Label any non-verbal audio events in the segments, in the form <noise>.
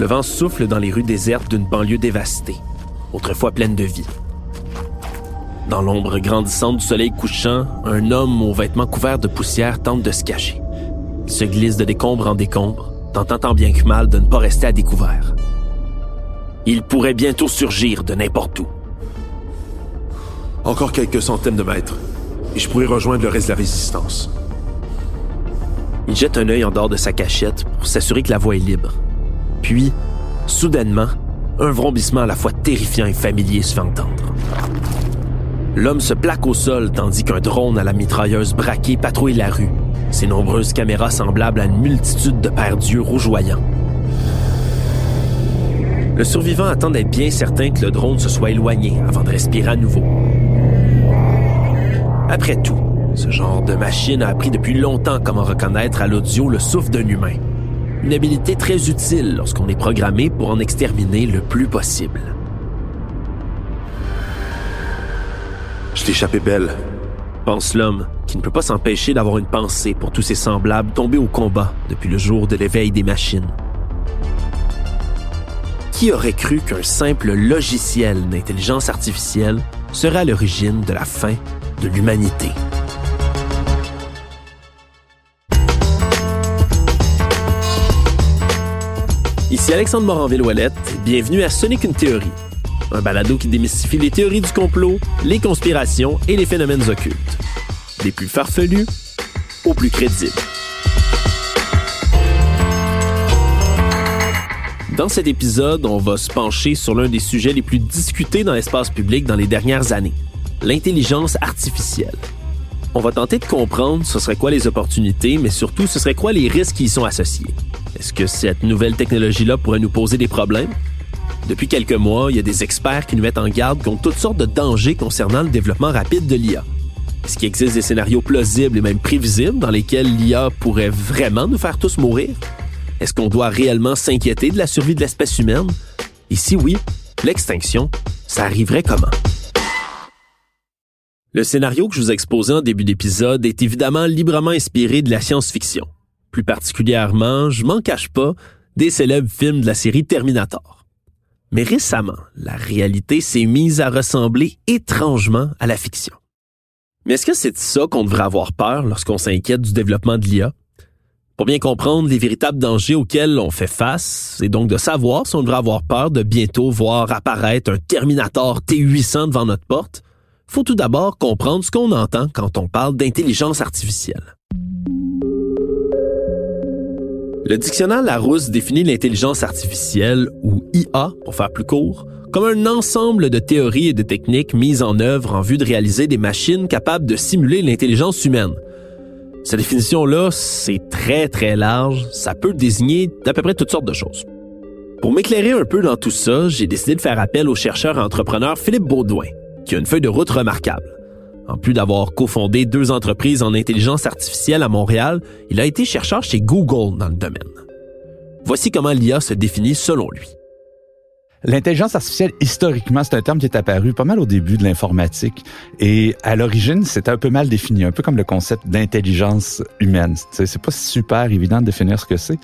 Le vent souffle dans les rues désertes d'une banlieue dévastée, autrefois pleine de vie. Dans l'ombre grandissante du soleil couchant, un homme aux vêtements couverts de poussière tente de se cacher. Il se glisse de décombre en décombre, tentant tant bien que mal de ne pas rester à découvert. Il pourrait bientôt surgir de n'importe où. Encore quelques centaines de mètres, et je pourrais rejoindre le reste de la résistance. Il jette un œil en dehors de sa cachette pour s'assurer que la voie est libre. Puis, soudainement, un vrombissement à la fois terrifiant et familier se fait entendre. L'homme se plaque au sol tandis qu'un drone à la mitrailleuse braquée patrouille la rue, ses nombreuses caméras semblables à une multitude de paires d'yeux rougeoyants. Le survivant attend d'être bien certain que le drone se soit éloigné avant de respirer à nouveau. Après tout, ce genre de machine a appris depuis longtemps comment reconnaître à l'audio le souffle d'un humain. Une habilité très utile lorsqu'on est programmé pour en exterminer le plus possible. Je t'ai échappé belle. Pense l'homme, qui ne peut pas s'empêcher d'avoir une pensée pour tous ses semblables tombés au combat depuis le jour de l'éveil des machines. Qui aurait cru qu'un simple logiciel d'intelligence artificielle serait à l'origine de la fin de l'humanité? Ici Alexandre Moranville-Ouellette, bienvenue à Sonic une théorie, un balado qui démystifie les théories du complot, les conspirations et les phénomènes occultes. Des plus farfelus aux plus crédibles. Dans cet épisode, on va se pencher sur l'un des sujets les plus discutés dans l'espace public dans les dernières années, l'intelligence artificielle. On va tenter de comprendre ce serait quoi les opportunités, mais surtout ce serait quoi les risques qui y sont associés. Est-ce que cette nouvelle technologie-là pourrait nous poser des problèmes? Depuis quelques mois, il y a des experts qui nous mettent en garde contre toutes sortes de dangers concernant le développement rapide de l'IA. Est-ce qu'il existe des scénarios plausibles et même prévisibles dans lesquels l'IA pourrait vraiment nous faire tous mourir? Est-ce qu'on doit réellement s'inquiéter de la survie de l'espèce humaine? Et si oui, l'extinction, ça arriverait comment? Le scénario que je vous ai exposé en début d'épisode est évidemment librement inspiré de la science-fiction. Plus particulièrement, je m'en cache pas, des célèbres films de la série Terminator. Mais récemment, la réalité s'est mise à ressembler étrangement à la fiction. Mais est-ce que c'est ça qu'on devrait avoir peur lorsqu'on s'inquiète du développement de l'IA? Pour bien comprendre les véritables dangers auxquels on fait face, et donc de savoir si on devrait avoir peur de bientôt voir apparaître un Terminator T800 devant notre porte, faut tout d'abord comprendre ce qu'on entend quand on parle d'intelligence artificielle. Le dictionnaire Larousse définit l'intelligence artificielle, ou IA pour faire plus court, comme un ensemble de théories et de techniques mises en œuvre en vue de réaliser des machines capables de simuler l'intelligence humaine. Cette définition-là, c'est très très large, ça peut désigner d'à peu près toutes sortes de choses. Pour m'éclairer un peu dans tout ça, j'ai décidé de faire appel au chercheur et entrepreneur Philippe Baudouin, qui a une feuille de route remarquable. En plus d'avoir cofondé deux entreprises en intelligence artificielle à Montréal, il a été chercheur chez Google dans le domaine. Voici comment l'IA se définit selon lui. L'intelligence artificielle, historiquement, c'est un terme qui est apparu pas mal au début de l'informatique. Et à l'origine, c'était un peu mal défini, un peu comme le concept d'intelligence humaine. C'est pas super évident de définir ce que c'est.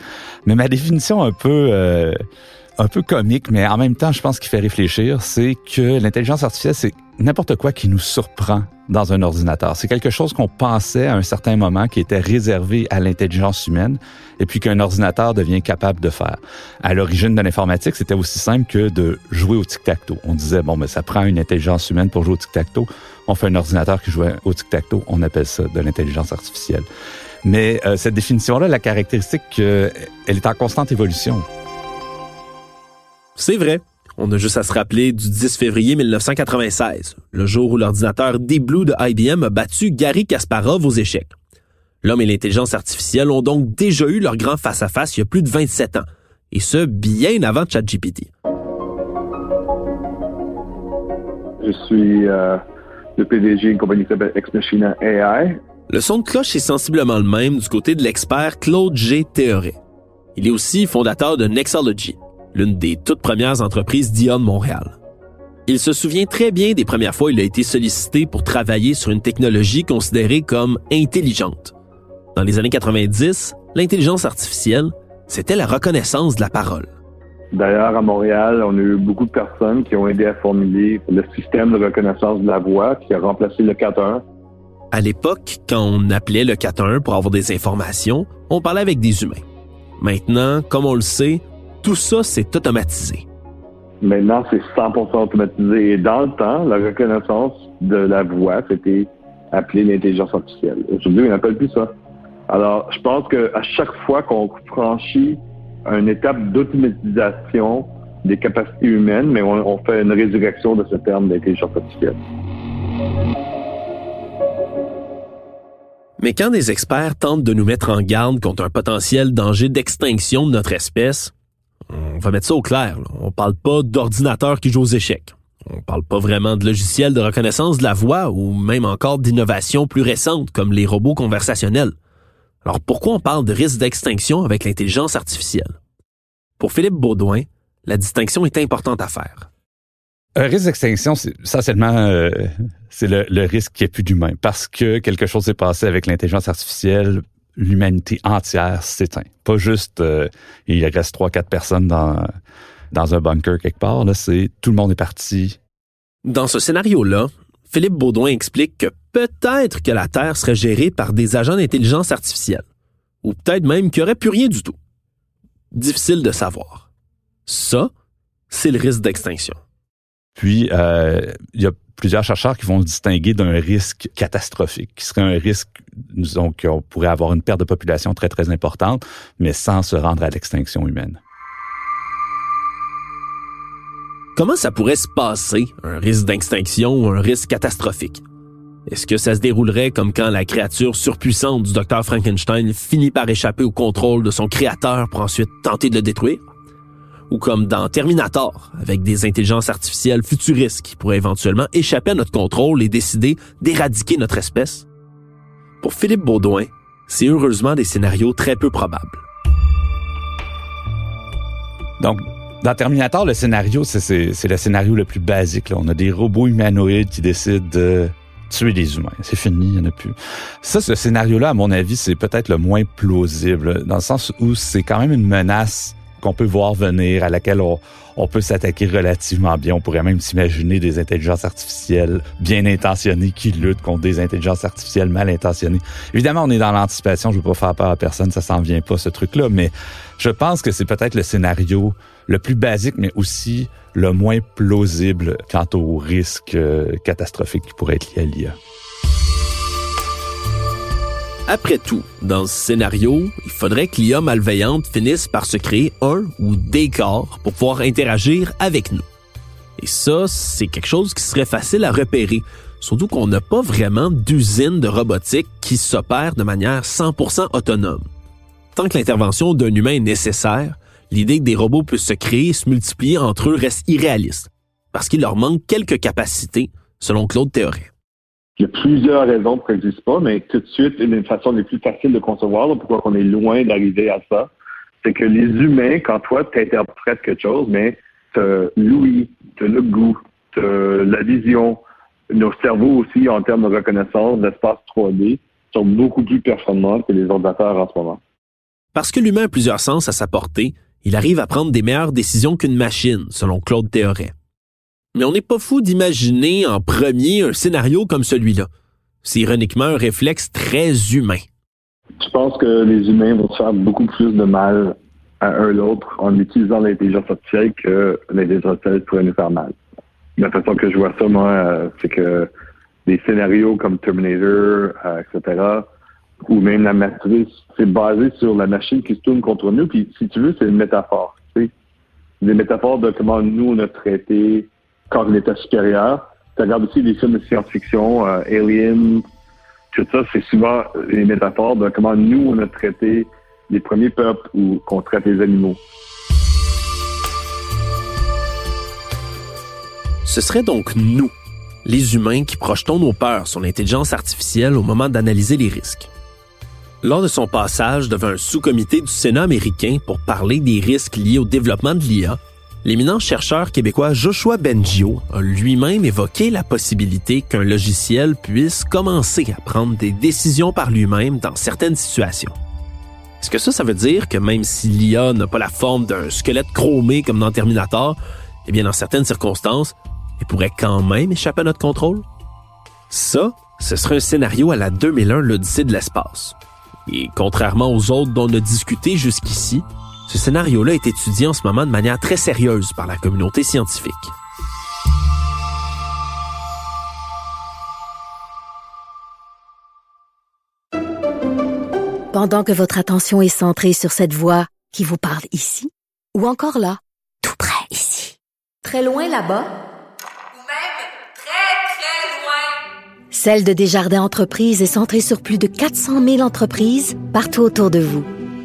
Mais ma définition un peu... Euh, un peu comique, mais en même temps, je pense qu'il fait réfléchir, c'est que l'intelligence artificielle, c'est n'importe quoi qui nous surprend dans un ordinateur. C'est quelque chose qu'on pensait à un certain moment qui était réservé à l'intelligence humaine et puis qu'un ordinateur devient capable de faire. À l'origine de l'informatique, c'était aussi simple que de jouer au tic-tac-toe. On disait, bon, mais ça prend une intelligence humaine pour jouer au tic-tac-toe. On fait un ordinateur qui joue au tic-tac-toe. On appelle ça de l'intelligence artificielle. Mais euh, cette définition-là, la caractéristique, euh, elle est en constante évolution. C'est vrai. On a juste à se rappeler du 10 février 1996, le jour où l'ordinateur Deep Blue de IBM a battu Gary Kasparov aux échecs. L'homme et l'intelligence artificielle ont donc déjà eu leur grand face-à-face il y a plus de 27 ans, et ce, bien avant ChatGPT. Je suis euh, le PDG d'une compagnie qui s'appelle Ex Machina AI. Le son de cloche est sensiblement le même du côté de l'expert Claude G. Théoré. Il est aussi fondateur de Nexology, l'une des toutes premières entreprises de Montréal. Il se souvient très bien des premières fois où il a été sollicité pour travailler sur une technologie considérée comme intelligente. Dans les années 90, l'intelligence artificielle, c'était la reconnaissance de la parole. D'ailleurs, à Montréal, on a eu beaucoup de personnes qui ont aidé à formuler le système de reconnaissance de la voix qui a remplacé le 4.1. À l'époque, quand on appelait le 4.1 pour avoir des informations, on parlait avec des humains. Maintenant, comme on le sait, tout ça, c'est automatisé. Maintenant, c'est 100% automatisé. Et dans le temps, la reconnaissance de la voix, c'était appelé l'intelligence artificielle. Aujourd'hui, on n'appelle plus ça. Alors, je pense qu'à chaque fois qu'on franchit une étape d'automatisation des capacités humaines, mais on, on fait une résurrection de ce terme d'intelligence artificielle. Mais quand des experts tentent de nous mettre en garde contre un potentiel danger d'extinction de notre espèce, on va mettre ça au clair. On parle pas d'ordinateurs qui jouent aux échecs. On parle pas vraiment de logiciels de reconnaissance de la voix ou même encore d'innovations plus récentes comme les robots conversationnels. Alors pourquoi on parle de risque d'extinction avec l'intelligence artificielle? Pour Philippe Baudouin, la distinction est importante à faire. Un risque d'extinction, c'est essentiellement euh, c'est le, le, risque qui est plus d'humain parce que quelque chose s'est passé avec l'intelligence artificielle, l'humanité entière s'éteint. Pas juste euh, il reste trois quatre personnes dans dans un bunker quelque part. Là, c'est tout le monde est parti. Dans ce scénario-là, Philippe Baudouin explique que peut-être que la Terre serait gérée par des agents d'intelligence artificielle, ou peut-être même qu'il n'y aurait plus rien du tout. Difficile de savoir. Ça, c'est le risque d'extinction. Puis, euh, il y a plusieurs chercheurs qui vont distinguer d'un risque catastrophique, qui serait un risque, disons, qu'on pourrait avoir une perte de population très, très importante, mais sans se rendre à l'extinction humaine. Comment ça pourrait se passer, un risque d'extinction ou un risque catastrophique? Est-ce que ça se déroulerait comme quand la créature surpuissante du docteur Frankenstein finit par échapper au contrôle de son créateur pour ensuite tenter de le détruire? Ou comme dans Terminator, avec des intelligences artificielles futuristes qui pourraient éventuellement échapper à notre contrôle et décider d'éradiquer notre espèce? Pour Philippe Baudouin, c'est heureusement des scénarios très peu probables. Donc, dans Terminator, le scénario, c'est le scénario le plus basique. Là. On a des robots humanoïdes qui décident de tuer des humains. C'est fini, il n'y en a plus. Ça, ce scénario-là, à mon avis, c'est peut-être le moins plausible, dans le sens où c'est quand même une menace qu'on peut voir venir, à laquelle on, on peut s'attaquer relativement bien. On pourrait même s'imaginer des intelligences artificielles bien intentionnées qui luttent contre des intelligences artificielles mal intentionnées. Évidemment, on est dans l'anticipation, je veux pas faire peur à personne, ça s'en vient pas, ce truc-là, mais je pense que c'est peut-être le scénario le plus basique, mais aussi le moins plausible quant au risque euh, catastrophique qui pourrait être lié à l'IA. Après tout, dans ce scénario, il faudrait que l'IA malveillante finisse par se créer un ou des corps pour pouvoir interagir avec nous. Et ça, c'est quelque chose qui serait facile à repérer, surtout qu'on n'a pas vraiment d'usine de robotique qui s'opère de manière 100% autonome. Tant que l'intervention d'un humain est nécessaire, l'idée que des robots puissent se créer et se multiplier entre eux reste irréaliste, parce qu'il leur manque quelques capacités, selon Claude Théoret. Il y a plusieurs raisons pour que ça n'existe pas, mais tout de suite, une des façons les plus faciles de concevoir, pourquoi on est loin d'arriver à ça, c'est que les humains, quand toi, tu interprètes quelque chose, mais tu l'ouïe, tu le goût, tu la vision, nos cerveaux aussi, en termes de reconnaissance d'espace 3D, sont beaucoup plus performants que les ordinateurs en ce moment. Parce que l'humain a plusieurs sens à sa portée, il arrive à prendre des meilleures décisions qu'une machine, selon Claude Théoret. Mais on n'est pas fou d'imaginer en premier un scénario comme celui-là. C'est ironiquement un réflexe très humain. Je pense que les humains vont se faire beaucoup plus de mal à un l'autre en utilisant l'intelligence artificielle que l'intelligence artificielle pourrait nous faire mal. La façon que je vois ça, moi, euh, c'est que des scénarios comme Terminator, euh, etc., ou même la matrice, c'est basé sur la machine qui se tourne contre nous. Puis, si tu veux, c'est une métaphore. Tu sais? Des métaphores de comment nous, on a traité on était supérieur. Tu regardes aussi des films de science-fiction, euh, Alien, tout ça, c'est souvent des métaphores de comment nous, on a traité les premiers peuples ou qu'on traite les animaux. Ce serait donc nous, les humains, qui projetons nos peurs sur l'intelligence artificielle au moment d'analyser les risques. Lors de son passage devant un sous-comité du Sénat américain pour parler des risques liés au développement de l'IA, l'éminent chercheur québécois Joshua Bengio a lui-même évoqué la possibilité qu'un logiciel puisse commencer à prendre des décisions par lui-même dans certaines situations. Est-ce que ça, ça veut dire que même si l'IA n'a pas la forme d'un squelette chromé comme dans Terminator, eh bien, dans certaines circonstances, elle pourrait quand même échapper à notre contrôle? Ça, ce serait un scénario à la 2001 l'Odyssée de l'espace. Et contrairement aux autres dont on a discuté jusqu'ici, ce scénario-là est étudié en ce moment de manière très sérieuse par la communauté scientifique. Pendant que votre attention est centrée sur cette voix qui vous parle ici, ou encore là, tout près ici, très loin là-bas, Ou même très, très loin. Celle de Desjardins Entreprises est centrée sur plus de 400 000 entreprises partout autour de vous.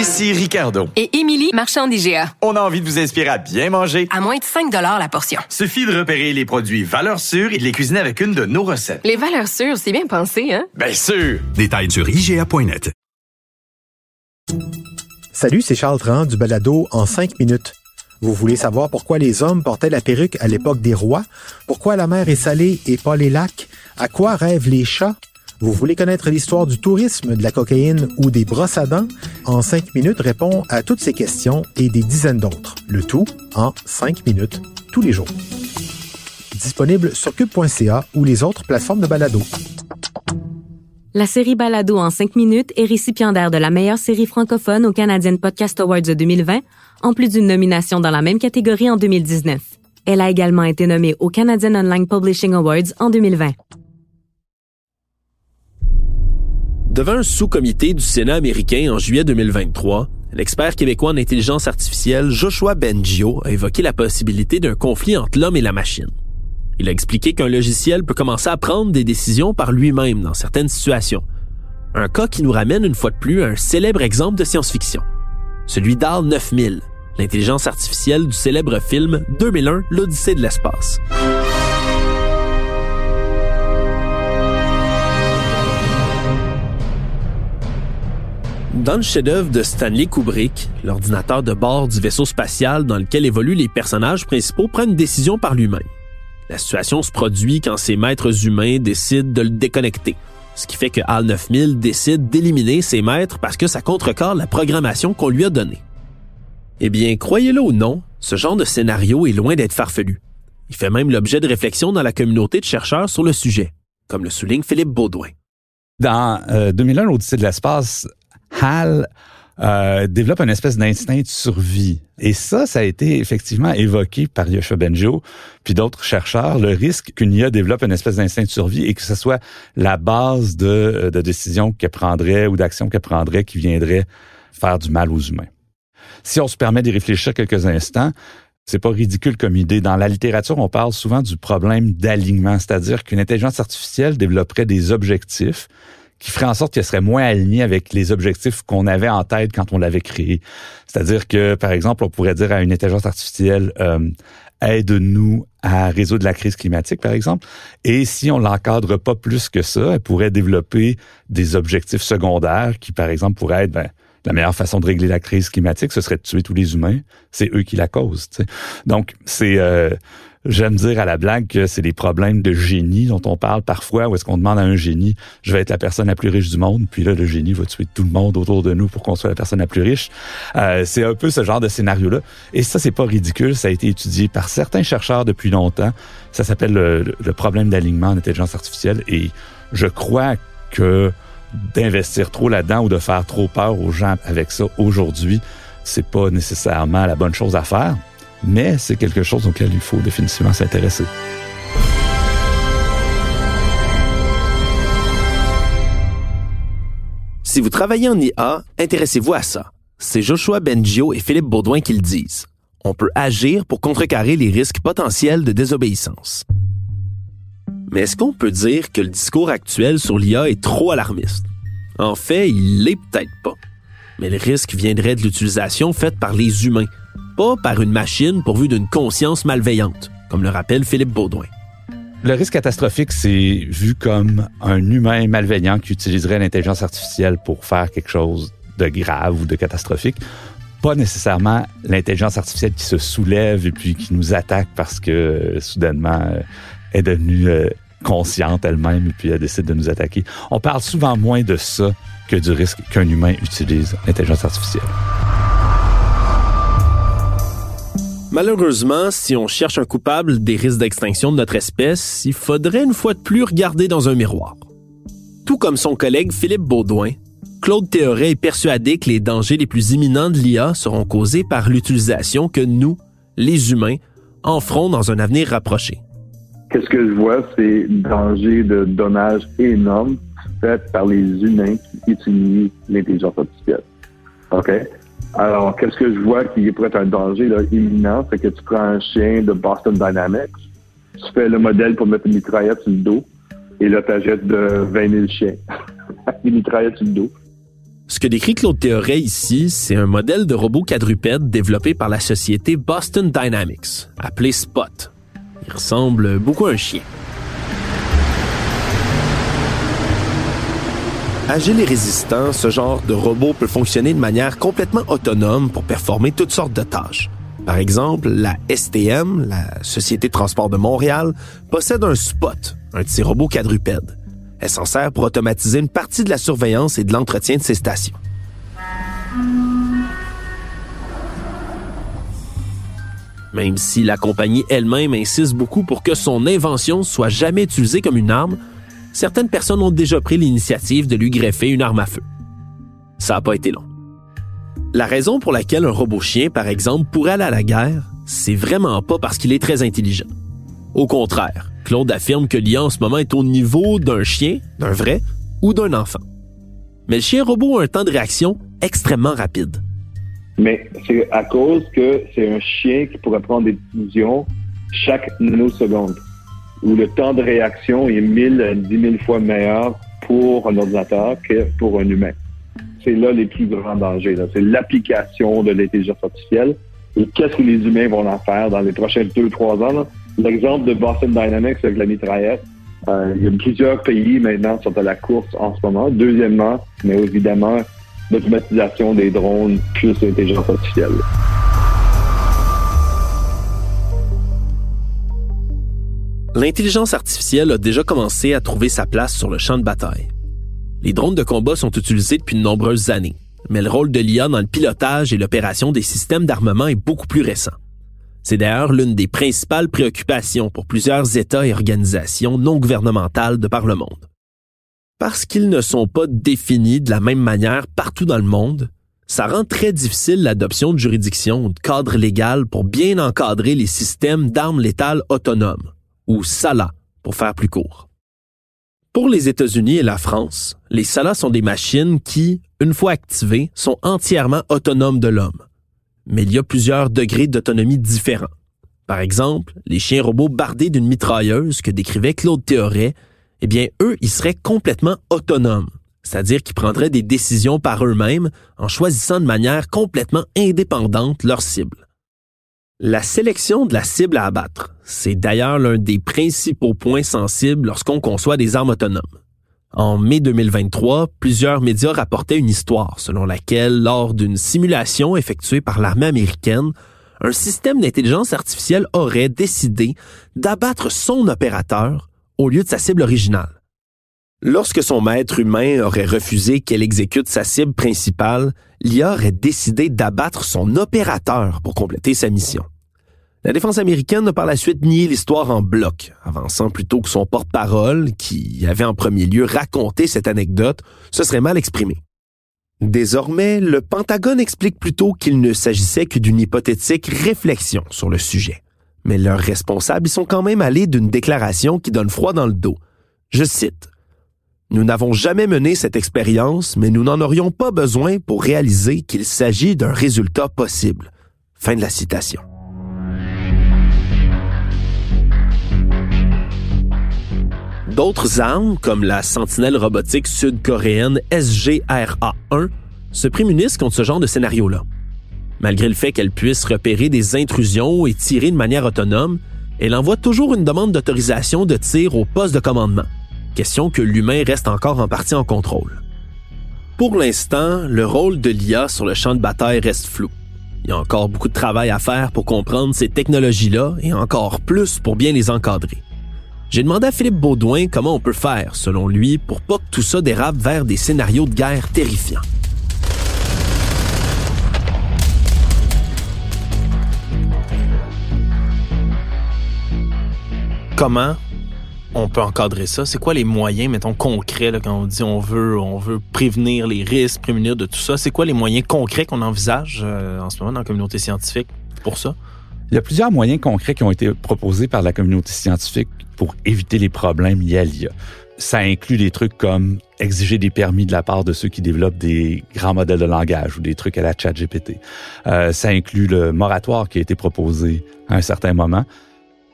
Ici Ricardo. Et Émilie, marchand d'IGA. On a envie de vous inspirer à bien manger. À moins de 5 la portion. Suffit de repérer les produits valeurs sûres et de les cuisiner avec une de nos recettes. Les valeurs sûres, c'est bien pensé, hein? Bien sûr! Détails sur IGA.net. Salut, c'est Charles Tran du balado En 5 minutes. Vous voulez savoir pourquoi les hommes portaient la perruque à l'époque des rois? Pourquoi la mer est salée et pas les lacs? À quoi rêvent les chats? Vous voulez connaître l'histoire du tourisme, de la cocaïne ou des brosses à dents? En 5 minutes répond à toutes ces questions et des dizaines d'autres. Le tout en 5 minutes tous les jours. Disponible sur cube.ca ou les autres plateformes de balado. La série Balado en 5 minutes est récipiendaire de la meilleure série francophone au Canadian Podcast Awards de 2020, en plus d'une nomination dans la même catégorie en 2019. Elle a également été nommée au Canadian Online Publishing Awards en 2020. Devant un sous-comité du Sénat américain en juillet 2023, l'expert québécois en intelligence artificielle Joshua Bengio a évoqué la possibilité d'un conflit entre l'homme et la machine. Il a expliqué qu'un logiciel peut commencer à prendre des décisions par lui-même dans certaines situations. Un cas qui nous ramène une fois de plus à un célèbre exemple de science-fiction. Celui d'AL 9000, l'intelligence artificielle du célèbre film 2001, l'Odyssée de l'espace. Dans le chef-d'œuvre de Stanley Kubrick, l'ordinateur de bord du vaisseau spatial dans lequel évoluent les personnages principaux prend une décision par lui-même. La situation se produit quand ses maîtres humains décident de le déconnecter, ce qui fait que HAL 9000 décide d'éliminer ses maîtres parce que ça contrecarre la programmation qu'on lui a donnée. Eh bien, croyez-le ou non, ce genre de scénario est loin d'être farfelu. Il fait même l'objet de réflexions dans la communauté de chercheurs sur le sujet, comme le souligne Philippe Baudouin. Dans euh, 2001, l'Odyssée de l'espace, HAL euh, développe une espèce d'instinct de survie. Et ça, ça a été effectivement évoqué par Yoshua Bengio, puis d'autres chercheurs, le risque qu'une IA développe une espèce d'instinct de survie et que ce soit la base de, de décisions qu'elle prendrait ou d'actions qu'elle prendrait qui viendraient faire du mal aux humains. Si on se permet d'y réfléchir quelques instants, c'est pas ridicule comme idée. Dans la littérature, on parle souvent du problème d'alignement, c'est-à-dire qu'une intelligence artificielle développerait des objectifs qui ferait en sorte qu'elle serait moins alignée avec les objectifs qu'on avait en tête quand on l'avait créé. C'est-à-dire que, par exemple, on pourrait dire à une intelligence artificielle, euh, aide-nous à résoudre la crise climatique, par exemple. Et si on l'encadre pas plus que ça, elle pourrait développer des objectifs secondaires qui, par exemple, pourraient être, ben, la meilleure façon de régler la crise climatique, ce serait de tuer tous les humains. C'est eux qui la causent. Donc, c'est euh, J'aime dire à la blague que c'est des problèmes de génie dont on parle parfois, où est-ce qu'on demande à un génie, je vais être la personne la plus riche du monde, puis là, le génie va tuer tout le monde autour de nous pour qu'on soit la personne la plus riche. Euh, c'est un peu ce genre de scénario-là. Et ça, c'est pas ridicule. Ça a été étudié par certains chercheurs depuis longtemps. Ça s'appelle le, le problème d'alignement en intelligence artificielle. Et je crois que d'investir trop là-dedans ou de faire trop peur aux gens avec ça aujourd'hui, c'est pas nécessairement la bonne chose à faire mais c'est quelque chose auquel il faut définitivement s'intéresser. Si vous travaillez en IA, intéressez-vous à ça. C'est Joshua Bengio et Philippe Baudouin qui le disent. On peut agir pour contrecarrer les risques potentiels de désobéissance. Mais est-ce qu'on peut dire que le discours actuel sur l'IA est trop alarmiste? En fait, il l'est peut-être pas. Mais le risque viendrait de l'utilisation faite par les humains, pas par une machine pourvue d'une conscience malveillante, comme le rappelle Philippe Baudouin. Le risque catastrophique, c'est vu comme un humain malveillant qui utiliserait l'intelligence artificielle pour faire quelque chose de grave ou de catastrophique. Pas nécessairement l'intelligence artificielle qui se soulève et puis qui nous attaque parce que euh, soudainement euh, est devenue euh, consciente elle-même et puis elle décide de nous attaquer. On parle souvent moins de ça que du risque qu'un humain utilise l'intelligence artificielle. Malheureusement, si on cherche un coupable des risques d'extinction de notre espèce, il faudrait une fois de plus regarder dans un miroir. Tout comme son collègue Philippe Baudouin, Claude Théoret est persuadé que les dangers les plus imminents de l'IA seront causés par l'utilisation que nous, les humains, en ferons dans un avenir rapproché. Qu'est-ce que je vois, c'est danger de dommages énormes faits par les humains qui utilisent l'intelligence artificielle. OK? Alors, qu'est-ce que je vois qui pourrait être un danger là, imminent? C'est que tu prends un chien de Boston Dynamics, tu fais le modèle pour mettre une mitraillette sur le dos, et là, tu achètes de 20 000 chiens. <laughs> une mitraillette sur le dos. Ce que décrit Claude Théoret ici, c'est un modèle de robot quadrupède développé par la société Boston Dynamics, appelé Spot. Il ressemble beaucoup à un chien. Agile et résistant, ce genre de robot peut fonctionner de manière complètement autonome pour performer toutes sortes de tâches. Par exemple, la STM, la Société de transport de Montréal, possède un Spot, un petit robot quadrupède. Elle s'en sert pour automatiser une partie de la surveillance et de l'entretien de ses stations. Même si la compagnie elle-même insiste beaucoup pour que son invention soit jamais utilisée comme une arme, certaines personnes ont déjà pris l'initiative de lui greffer une arme à feu. Ça n'a pas été long. La raison pour laquelle un robot chien, par exemple, pourrait aller à la guerre, c'est vraiment pas parce qu'il est très intelligent. Au contraire, Claude affirme que l'IA en ce moment est au niveau d'un chien, d'un vrai, ou d'un enfant. Mais le chien robot a un temps de réaction extrêmement rapide. Mais c'est à cause que c'est un chien qui pourrait prendre des décisions chaque nanoseconde où le temps de réaction est 1000, 10 000 fois meilleur pour un ordinateur que pour un humain. C'est là les plus grands dangers. C'est l'application de l'intelligence artificielle et qu'est-ce que les humains vont en faire dans les prochains deux, trois ans. L'exemple de Boston Dynamics avec la mitraillette, euh, il y a plusieurs pays maintenant qui sont à la course en ce moment. Deuxièmement, mais évidemment, l'automatisation des drones plus l'intelligence artificielle. L'intelligence artificielle a déjà commencé à trouver sa place sur le champ de bataille. Les drones de combat sont utilisés depuis de nombreuses années, mais le rôle de l'IA dans le pilotage et l'opération des systèmes d'armement est beaucoup plus récent. C'est d'ailleurs l'une des principales préoccupations pour plusieurs États et organisations non gouvernementales de par le monde. Parce qu'ils ne sont pas définis de la même manière partout dans le monde, ça rend très difficile l'adoption de juridictions ou de cadres légaux pour bien encadrer les systèmes d'armes létales autonomes ou SALA pour faire plus court. Pour les États-Unis et la France, les SALA sont des machines qui, une fois activées, sont entièrement autonomes de l'homme. Mais il y a plusieurs degrés d'autonomie différents. Par exemple, les chiens robots bardés d'une mitrailleuse que décrivait Claude Théoret, eh bien, eux, ils seraient complètement autonomes, c'est-à-dire qu'ils prendraient des décisions par eux-mêmes en choisissant de manière complètement indépendante leur cible. La sélection de la cible à abattre, c'est d'ailleurs l'un des principaux points sensibles lorsqu'on conçoit des armes autonomes. En mai 2023, plusieurs médias rapportaient une histoire selon laquelle, lors d'une simulation effectuée par l'armée américaine, un système d'intelligence artificielle aurait décidé d'abattre son opérateur au lieu de sa cible originale. Lorsque son maître humain aurait refusé qu'elle exécute sa cible principale, l'IA aurait décidé d'abattre son opérateur pour compléter sa mission. La défense américaine a par la suite nié l'histoire en bloc, avançant plutôt que son porte-parole, qui avait en premier lieu raconté cette anecdote, se serait mal exprimé. Désormais, le Pentagone explique plutôt qu'il ne s'agissait que d'une hypothétique réflexion sur le sujet. Mais leurs responsables y sont quand même allés d'une déclaration qui donne froid dans le dos. Je cite. Nous n'avons jamais mené cette expérience, mais nous n'en aurions pas besoin pour réaliser qu'il s'agit d'un résultat possible. Fin de la citation. D'autres armes, comme la sentinelle robotique sud-coréenne SGRA-1, se prémunissent contre ce genre de scénario-là. Malgré le fait qu'elle puisse repérer des intrusions et tirer de manière autonome, elle envoie toujours une demande d'autorisation de tir au poste de commandement, question que l'humain reste encore en partie en contrôle. Pour l'instant, le rôle de l'IA sur le champ de bataille reste flou. Il y a encore beaucoup de travail à faire pour comprendre ces technologies-là et encore plus pour bien les encadrer. J'ai demandé à Philippe Baudouin comment on peut faire, selon lui, pour pas que tout ça dérape vers des scénarios de guerre terrifiants. Comment on peut encadrer ça? C'est quoi les moyens, mettons, concrets, là, quand on dit on veut, on veut prévenir les risques, prévenir de tout ça? C'est quoi les moyens concrets qu'on envisage euh, en ce moment dans la communauté scientifique pour ça? Il y a plusieurs moyens concrets qui ont été proposés par la communauté scientifique pour éviter les problèmes liés à l'IA. Ça inclut des trucs comme exiger des permis de la part de ceux qui développent des grands modèles de langage ou des trucs à la chat GPT. Euh, ça inclut le moratoire qui a été proposé à un certain moment.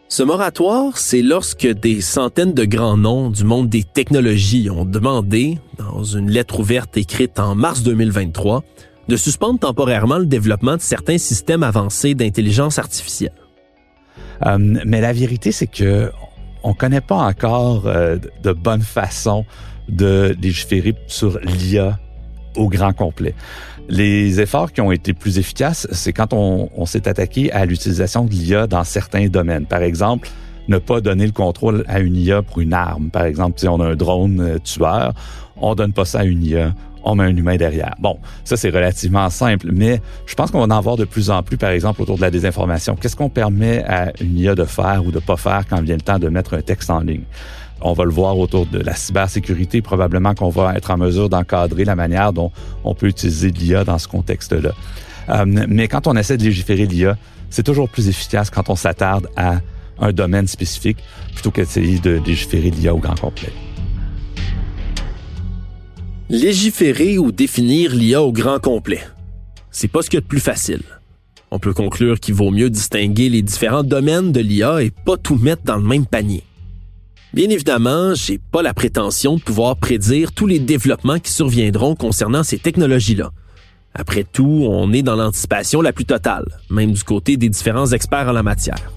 Ce moratoire, c'est lorsque des centaines de grands noms du monde des technologies ont demandé, dans une lettre ouverte écrite en mars 2023, de suspendre temporairement le développement de certains systèmes avancés d'intelligence artificielle. Euh, mais la vérité, c'est que on connaît pas encore euh, de bonne façon de légiférer sur l'IA au grand complet. Les efforts qui ont été plus efficaces, c'est quand on, s'est attaqué à l'utilisation de l'IA dans certains domaines. Par exemple, ne pas donner le contrôle à une IA pour une arme. Par exemple, si on a un drone euh, tueur, on donne pas ça à une IA, on met un humain derrière. Bon, ça c'est relativement simple, mais je pense qu'on va en avoir de plus en plus, par exemple, autour de la désinformation. Qu'est-ce qu'on permet à une IA de faire ou de pas faire quand vient le temps de mettre un texte en ligne? On va le voir autour de la cybersécurité. Probablement qu'on va être en mesure d'encadrer la manière dont on peut utiliser l'IA dans ce contexte-là. Euh, mais quand on essaie de légiférer l'IA, c'est toujours plus efficace quand on s'attarde à un domaine spécifique plutôt qu'essayer de légiférer l'IA au grand complet. Légiférer ou définir l'IA au grand complet. C'est pas ce qu'il y a de plus facile. On peut conclure qu'il vaut mieux distinguer les différents domaines de l'IA et pas tout mettre dans le même panier. Bien évidemment, j'ai pas la prétention de pouvoir prédire tous les développements qui surviendront concernant ces technologies-là. Après tout, on est dans l'anticipation la plus totale, même du côté des différents experts en la matière.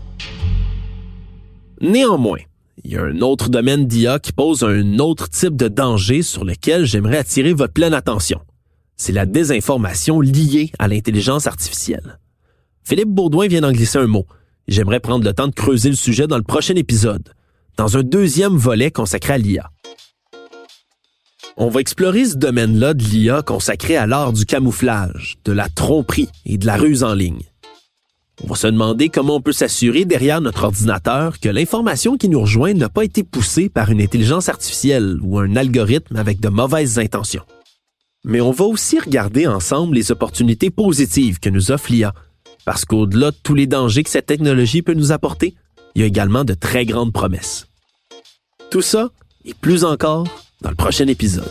Néanmoins, il y a un autre domaine d'IA qui pose un autre type de danger sur lequel j'aimerais attirer votre pleine attention. C'est la désinformation liée à l'intelligence artificielle. Philippe Baudouin vient d'en glisser un mot. J'aimerais prendre le temps de creuser le sujet dans le prochain épisode, dans un deuxième volet consacré à l'IA. On va explorer ce domaine-là de l'IA consacré à l'art du camouflage, de la tromperie et de la ruse en ligne. On va se demander comment on peut s'assurer derrière notre ordinateur que l'information qui nous rejoint n'a pas été poussée par une intelligence artificielle ou un algorithme avec de mauvaises intentions. Mais on va aussi regarder ensemble les opportunités positives que nous offre l'IA, parce qu'au-delà de tous les dangers que cette technologie peut nous apporter, il y a également de très grandes promesses. Tout ça et plus encore dans le prochain épisode.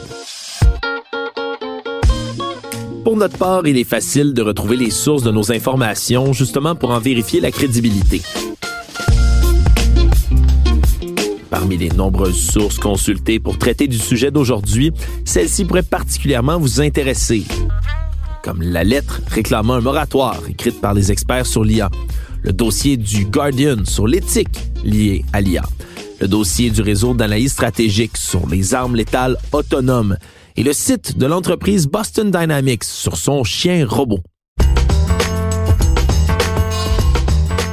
Pour notre part, il est facile de retrouver les sources de nos informations justement pour en vérifier la crédibilité. Parmi les nombreuses sources consultées pour traiter du sujet d'aujourd'hui, celle-ci pourrait particulièrement vous intéresser. Comme la lettre réclamant un moratoire écrite par les experts sur l'IA, le dossier du Guardian sur l'éthique liée à l'IA, le dossier du réseau d'analyse stratégique sur les armes létales autonomes et le site de l'entreprise Boston Dynamics sur son chien robot.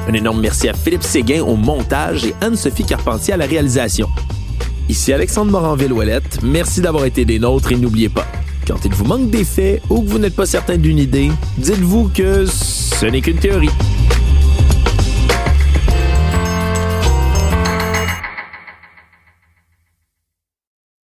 Un énorme merci à Philippe Séguin au montage et Anne-Sophie Carpentier à la réalisation. Ici Alexandre Moranville-Ouellette, merci d'avoir été des nôtres et n'oubliez pas, quand il vous manque des faits ou que vous n'êtes pas certain d'une idée, dites-vous que ce n'est qu'une théorie.